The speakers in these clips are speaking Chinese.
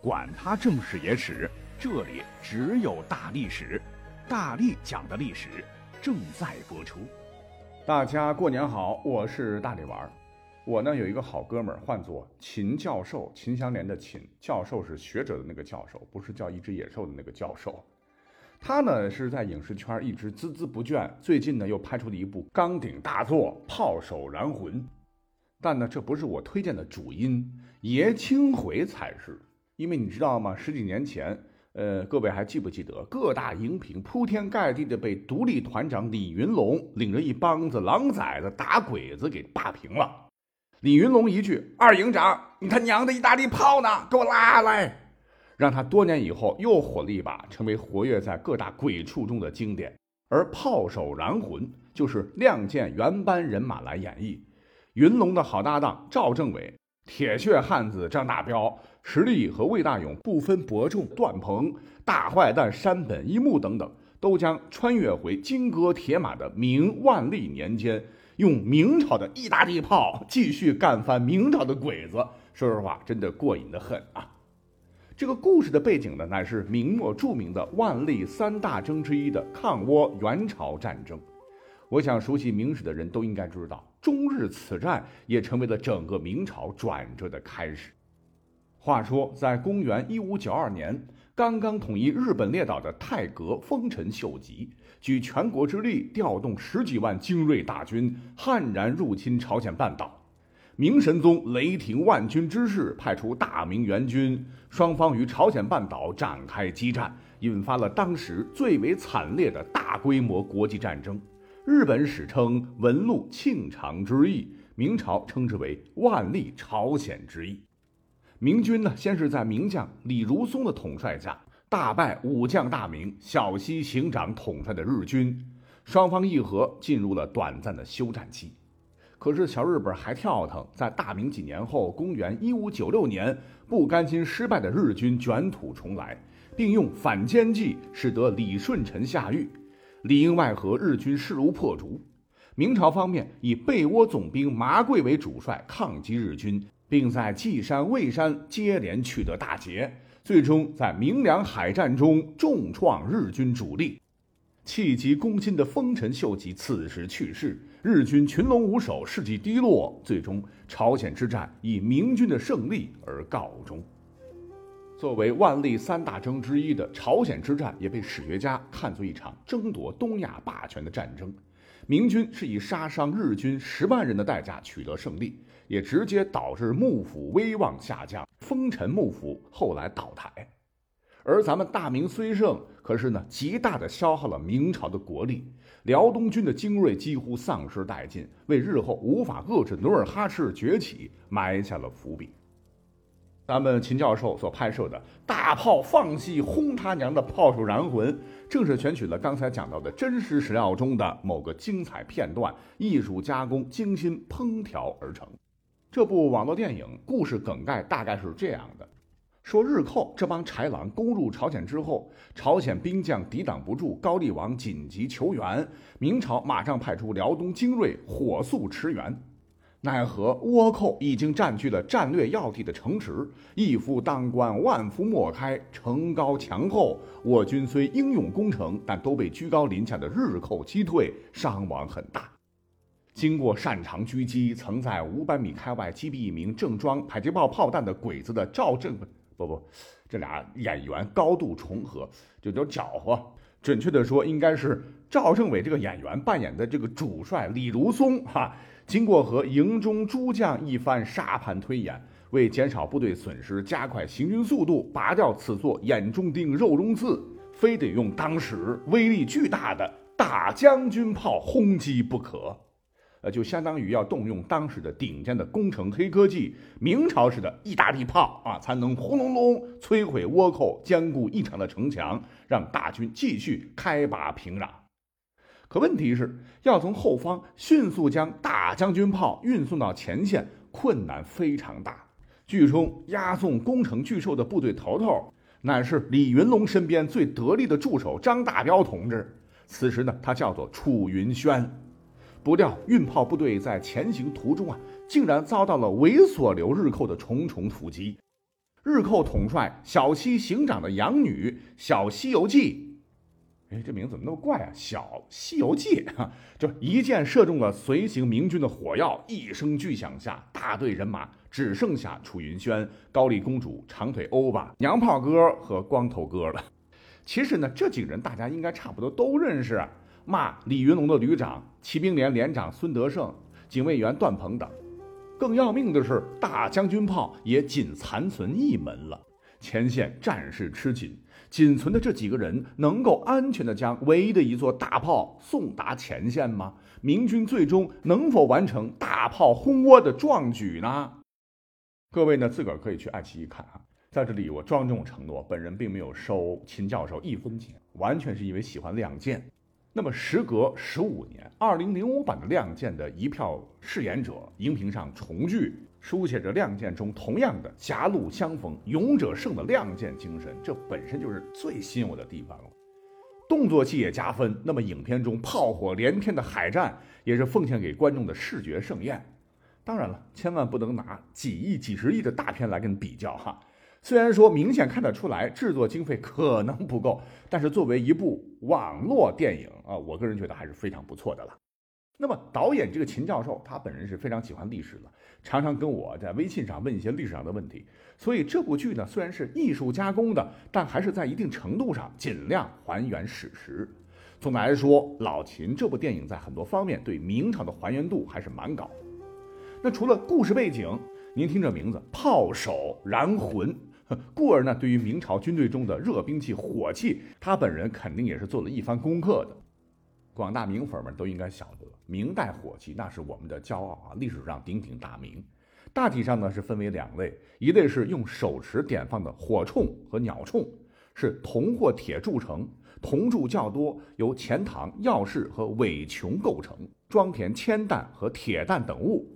管他正史野史，这里只有大历史，大力讲的历史正在播出。大家过年好，我是大力丸儿。我呢有一个好哥们儿，唤作秦教授，秦香莲的秦教授是学者的那个教授，不是叫一只野兽的那个教授。他呢是在影视圈一直孜孜不倦，最近呢又拍出了一部钢鼎大作《炮手燃魂》，但呢这不是我推荐的主因，爷青回才是。因为你知道吗？十几年前，呃，各位还记不记得各大荧屏铺天盖地的被独立团长李云龙领着一帮子狼崽子打鬼子给霸屏了？李云龙一句“二营长，你他娘的意大利炮呢？给我拉来！”让他多年以后又火了一把，成为活跃在各大鬼畜中的经典。而《炮手燃魂》就是《亮剑》原班人马来演绎，云龙的好搭档赵政委。铁血汉子张大彪、实力和魏大勇不分伯仲，段鹏、大坏蛋山本一木等等，都将穿越回金戈铁马的明万历年间，用明朝的意大利炮继续干翻明朝的鬼子。说实话，真的过瘾的很啊！这个故事的背景呢，乃是明末著名的万历三大征之一的抗倭援朝战争。我想，熟悉明史的人都应该知道。中日此战也成为了整个明朝转折的开始。话说，在公元一五九二年，刚刚统一日本列岛的太阁丰臣秀吉，举全国之力调动十几万精锐大军，悍然入侵朝鲜半岛。明神宗雷霆万钧之势，派出大明援军，双方于朝鲜半岛展开激战，引发了当时最为惨烈的大规模国际战争。日本史称文禄庆长之役，明朝称之为万历朝鲜之役。明军呢，先是在名将李如松的统帅下，大败武将大名小西行长统帅的日军，双方议和，进入了短暂的休战期。可是小日本还跳腾，在大明几年后，公元一五九六年，不甘心失败的日军卷土重来，并用反间计，使得李舜臣下狱。里应外合，日军势如破竹。明朝方面以被窝总兵麻贵为主帅，抗击日军，并在稷山、蔚山接连取得大捷，最终在明梁海战中重创日军主力。气急攻心的丰臣秀吉此时去世，日军群龙无首，士气低落，最终朝鲜之战以明军的胜利而告终。作为万历三大征之一的朝鲜之战，也被史学家看作一场争夺东亚霸权的战争。明军是以杀伤日军十万人的代价取得胜利，也直接导致幕府威望下降，丰臣幕府后来倒台。而咱们大明虽胜，可是呢，极大的消耗了明朝的国力，辽东军的精锐几乎丧失殆尽，为日后无法遏制努尔哈赤崛起埋下了伏笔。咱们秦教授所拍摄的大炮放气轰他娘的炮手燃魂，正是选取了刚才讲到的真实史料中的某个精彩片段，艺术加工、精心烹调而成。这部网络电影故事梗概大概是这样的：说日寇这帮豺狼攻入朝鲜之后，朝鲜兵将抵挡不住，高丽王紧急求援，明朝马上派出辽东精锐火速驰援。奈何倭寇已经占据了战略要地的城池，一夫当关，万夫莫开。城高墙厚，我军虽英勇攻城，但都被居高临下的日寇击退，伤亡很大。经过擅长狙击，曾在五百米开外击毙一名正装迫击炮炮弹的鬼子的赵正，不不，这俩演员高度重合，就叫搅和。准确的说，应该是赵政委这个演员扮演的这个主帅李如松，哈。经过和营中诸将一番沙盘推演，为减少部队损失、加快行军速度，拔掉此座眼中钉、肉中刺，非得用当时威力巨大的大将军炮轰击不可。呃，就相当于要动用当时的顶尖的工程黑科技，明朝式的意大利炮啊，才能轰隆隆摧毁倭寇坚固异常的城墙，让大军继续开拔平壤。可问题是要从后方迅速将大将军炮运送到前线，困难非常大。剧中押送攻城巨兽的部队头头，乃是李云龙身边最得力的助手张大彪同志。此时呢，他叫做楚云轩。不料运炮部队在前行途中啊，竟然遭到了猥琐流日寇的重重伏击。日寇统帅小西行长的养女小西游记，哎，这名字怎么那么怪啊？小西游记哈，就一箭射中了随行明军的火药，一声巨响下，大队人马只剩下楚云轩、高丽公主、长腿欧巴、娘炮哥和光头哥了。其实呢，这几个人大家应该差不多都认识，骂李云龙的旅长、骑兵连连长孙德胜、警卫员段鹏等。更要命的是，大将军炮也仅残存一门了。前线战事吃紧，仅存的这几个人能够安全的将唯一的一座大炮送达前线吗？明军最终能否完成大炮轰窝的壮举呢？各位呢，自个儿可以去爱奇艺看啊。在这里，我庄重承诺，本人并没有收秦教授一分钱，完全是因为喜欢《亮剑》。那么，时隔十五年，二零零五版的《亮剑》的一票饰演者，荧屏上重聚，书写着《亮剑》中同样的狭路相逢勇者胜的亮剑精神，这本身就是最吸引我的地方了。动作戏也加分，那么影片中炮火连天的海战，也是奉献给观众的视觉盛宴。当然了，千万不能拿几亿、几十亿的大片来跟比较哈。虽然说明显看得出来制作经费可能不够，但是作为一部网络电影啊，我个人觉得还是非常不错的了。那么导演这个秦教授，他本人是非常喜欢历史的，常常跟我在微信上问一些历史上的问题。所以这部剧呢，虽然是艺术加工的，但还是在一定程度上尽量还原史实。总的来说，老秦这部电影在很多方面对明朝的还原度还是蛮高。那除了故事背景，您听这名字“炮手燃魂”。故而呢，对于明朝军队中的热兵器火器，他本人肯定也是做了一番功课的。广大明粉们都应该晓得，明代火器那是我们的骄傲啊，历史上鼎鼎大名。大体上呢是分为两类，一类是用手持点放的火铳和鸟铳，是铜或铁铸成，铜铸较多，由钱塘、钥匙和尾穹构成，装填铅弹和铁弹等物。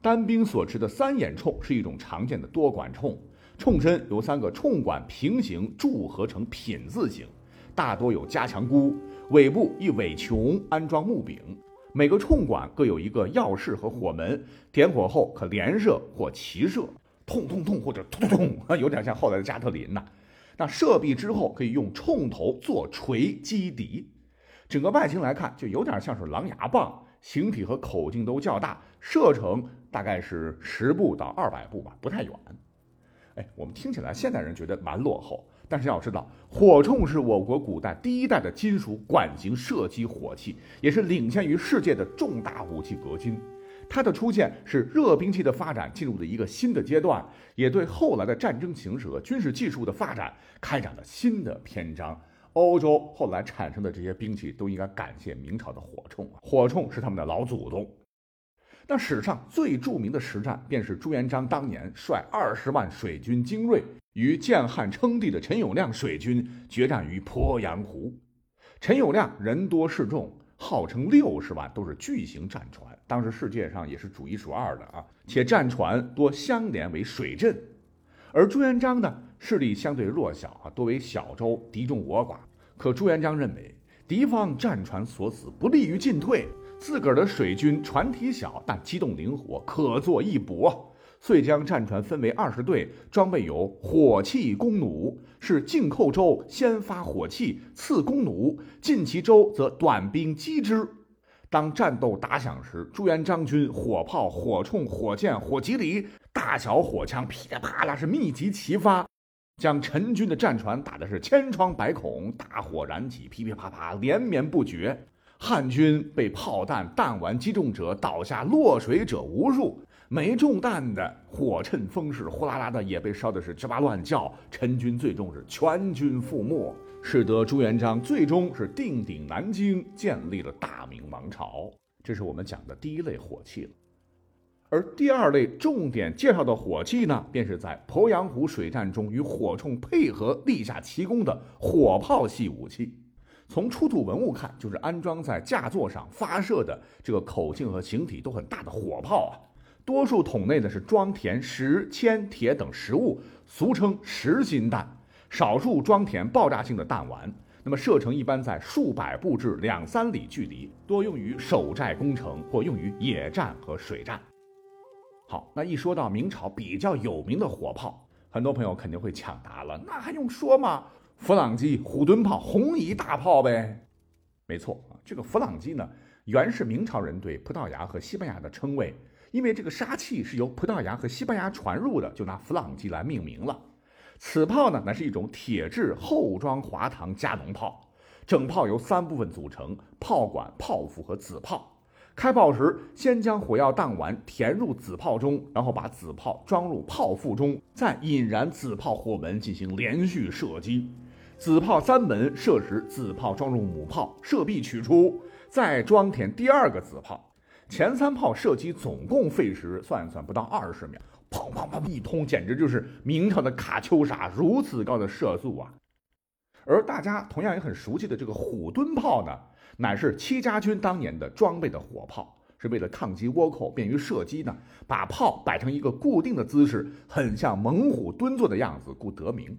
单兵所持的三眼铳是一种常见的多管铳。铳身由三个铳管平行铸合成品字形，大多有加强箍，尾部一尾穹安装木柄，每个铳管各有一个钥匙和火门，点火后可连射或齐射，痛痛痛或者痛痛痛，有点像后来的加特林呐。那射壁之后可以用铳头做锤击敌，整个外形来看就有点像是狼牙棒，形体和口径都较大，射程大概是十步到二百步吧，不太远。哎，我们听起来现代人觉得蛮落后，但是要知道，火铳是我国古代第一代的金属管型射击火器，也是领先于世界的重大武器革新。它的出现是热兵器的发展进入了一个新的阶段，也对后来的战争形势和军事技术的发展开展了新的篇章。欧洲后来产生的这些兵器都应该感谢明朝的火铳，火铳是他们的老祖宗。那史上最著名的实战，便是朱元璋当年率二十万水军精锐与建汉称帝的陈友谅水军决战于鄱阳湖。陈友谅人多势众，号称六十万，都是巨型战船，当时世界上也是数一数二的啊。且战船多相连为水阵，而朱元璋呢，势力相对弱小啊，多为小舟，敌众我寡。可朱元璋认为，敌方战船所死，不利于进退。自个儿的水军船体小，但机动灵活，可作一搏，遂将战船分为二十队，装备有火器弓弩，是进寇舟先发火器，次弓弩；进其舟则短兵击之。当战斗打响时，朱元璋军火炮、火铳、火箭、火棘藜、大小火枪噼里啪啦是密集齐发，将陈军的战船打的是千疮百孔，大火燃起，噼噼啪啪连绵不绝。汉军被炮弹弹丸击中者倒下落水者无数，没中弹的火趁风势呼啦啦的也被烧的是吱哇乱叫。陈军最终是全军覆没，使得朱元璋最终是定鼎南京，建立了大明王朝。这是我们讲的第一类火器了，而第二类重点介绍的火器呢，便是在鄱阳湖水战中与火铳配合立下奇功的火炮系武器。从出土文物看，就是安装在架座上发射的这个口径和形体都很大的火炮啊。多数桶内呢是装填石、铅、铁等实物，俗称实心弹；少数装填爆炸性的弹丸。那么射程一般在数百步至两三里距离，多用于守寨工程或用于野战和水战。好，那一说到明朝比较有名的火炮。很多朋友肯定会抢答了，那还用说吗？弗朗机、虎蹲炮、红衣大炮呗。没错啊，这个弗朗机呢，原是明朝人对葡萄牙和西班牙的称谓，因为这个杀气是由葡萄牙和西班牙传入的，就拿弗朗机来命名了。此炮呢，乃是一种铁制厚装滑膛加农炮，整炮由三部分组成：炮管、炮腹和子炮。开炮时，先将火药弹丸填入子炮中，然后把子炮装入炮腹中，再引燃子炮火门进行连续射击。子炮三门射时，子炮装入母炮，射壁取出，再装填第二个子炮。前三炮射击总共费时算一算不到二十秒，砰砰砰一通，简直就是明朝的卡秋莎，如此高的射速啊！而大家同样也很熟悉的这个虎蹲炮呢，乃是戚家军当年的装备的火炮，是为了抗击倭寇，便于射击呢，把炮摆成一个固定的姿势，很像猛虎蹲坐的样子，故得名。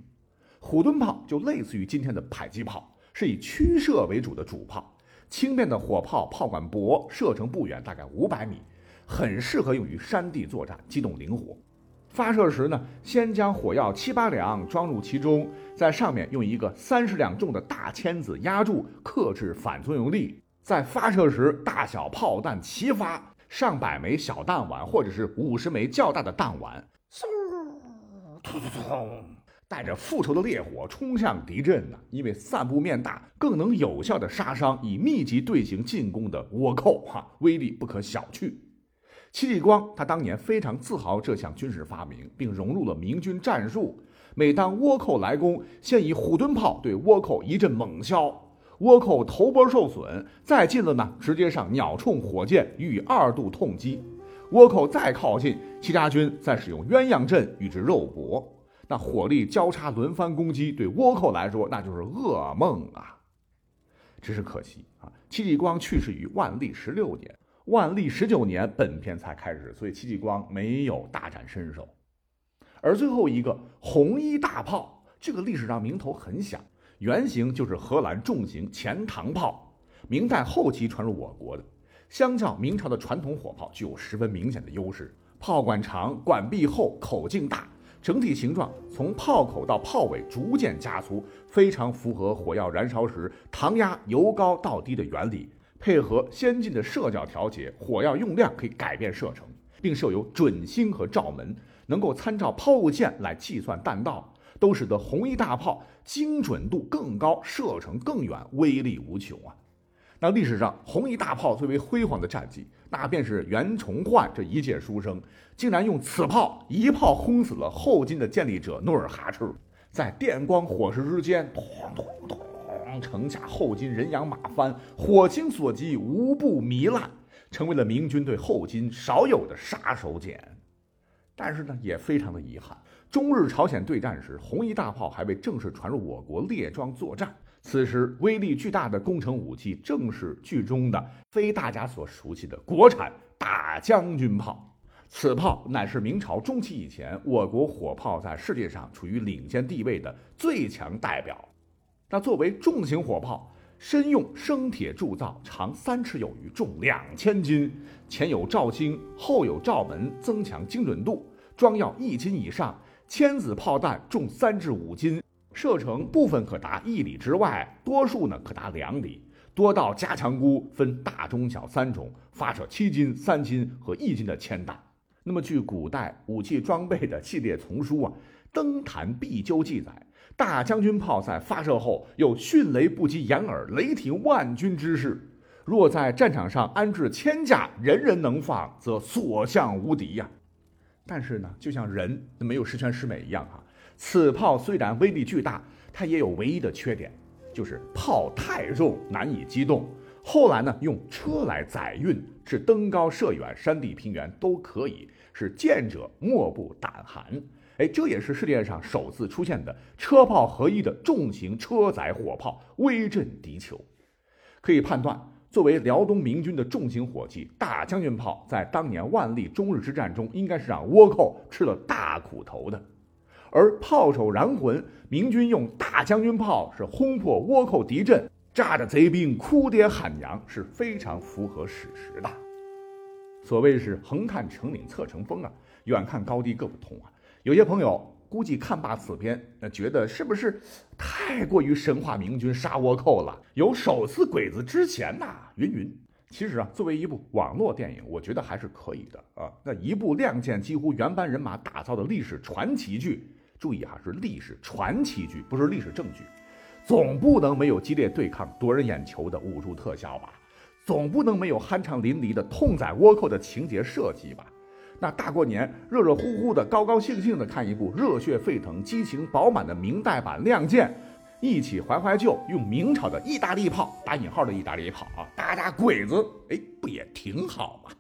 虎蹲炮就类似于今天的迫击炮，是以驱射为主的主炮。轻便的火炮，炮管薄，射程不远，大概五百米，很适合用于山地作战，机动灵活。发射时呢，先将火药七八两装入其中，在上面用一个三十两重的大签子压住，克制反作用力。在发射时，大小炮弹齐发，上百枚小弹丸或者是五十枚较大的弹丸，嗖，突突突。带着复仇的烈火冲向敌阵呢，因为散布面大，更能有效的杀伤以密集队形进攻的倭寇，哈，威力不可小觑。戚继光他当年非常自豪这项军事发明，并融入了明军战术。每当倭寇来攻，先以虎蹲炮对倭寇一阵猛削，倭寇头波受损，再近了呢，直接上鸟铳火箭予以二度痛击。倭寇再靠近，戚家军再使用鸳鸯阵与之肉搏。那火力交叉轮番攻击，对倭寇来说那就是噩梦啊！只是可惜啊，戚继光去世于万历十六年，万历十九年本片才开始，所以戚继光没有大展身手。而最后一个红衣大炮，这个历史上名头很响，原型就是荷兰重型钱塘炮，明代后期传入我国的，相较明朝的传统火炮具有十分明显的优势，炮管长，管壁厚，口径大。整体形状从炮口到炮尾逐渐加粗，非常符合火药燃烧时膛压由高到低的原理。配合先进的射角调节，火药用量可以改变射程，并设有准星和照门，能够参照抛物线来计算弹道，都使得红衣大炮精准度更高，射程更远，威力无穷啊！那历史上红衣大炮最为辉煌的战绩，那便是袁崇焕这一介书生，竟然用此炮一炮轰死了后金的建立者努尔哈赤，在电光火石之间，咚咚咚，城下后金人仰马翻，火星所及无不糜烂，成为了明军对后金少有的杀手锏。但是呢，也非常的遗憾，中日朝鲜对战时，红衣大炮还未正式传入我国列装作战。此时，威力巨大的工程武器正是剧中的非大家所熟悉的国产大将军炮。此炮乃是明朝中期以前我国火炮在世界上处于领先地位的最强代表。那作为重型火炮，身用生铁铸造，长三尺有余，重两千斤，前有罩星，后有罩门，增强精准度，装药一斤以上，千子炮弹重三至五斤。射程部分可达一里之外，多数呢可达两里。多道加强箍分大、中、小三种，发射七斤、三斤和一斤的铅弹。那么，据古代武器装备的系列丛书啊，《登坛必究》记载，大将军炮在发射后有迅雷不及掩耳、雷霆万钧之势。若在战场上安置千架，人人能放，则所向无敌呀。但是呢，就像人没有十全十美一样哈。此炮虽然威力巨大，它也有唯一的缺点，就是炮太重，难以机动。后来呢，用车来载运，是登高射远，山地平原都可以，是见者莫不胆寒。哎，这也是世界上首次出现的车炮合一的重型车载火炮，威震敌酋。可以判断，作为辽东明军的重型火器，大将军炮在当年万历中日之战中，应该是让倭寇吃了大苦头的。而炮手燃魂，明军用大将军炮是轰破倭寇敌阵，炸着贼兵哭爹喊娘，是非常符合史实的。所谓是横看成岭侧成峰啊，远看高低各不同啊。有些朋友估计看罢此片，那，觉得是不是太过于神话明军杀倭寇了？有手撕鬼子之前呐，云云。其实啊，作为一部网络电影，我觉得还是可以的啊。那一部亮剑几乎原班人马打造的历史传奇剧，注意哈，是历史传奇剧，不是历史证据。总不能没有激烈对抗、夺人眼球的武术特效吧？总不能没有酣畅淋漓的痛宰倭寇的情节设计吧？那大过年热热乎乎的、高高兴兴的看一部热血沸腾、激情饱满的明代版《亮剑》。一起怀怀旧，用明朝的意大利炮（打引号的意大利炮）啊，打打鬼子，哎，不也挺好吗？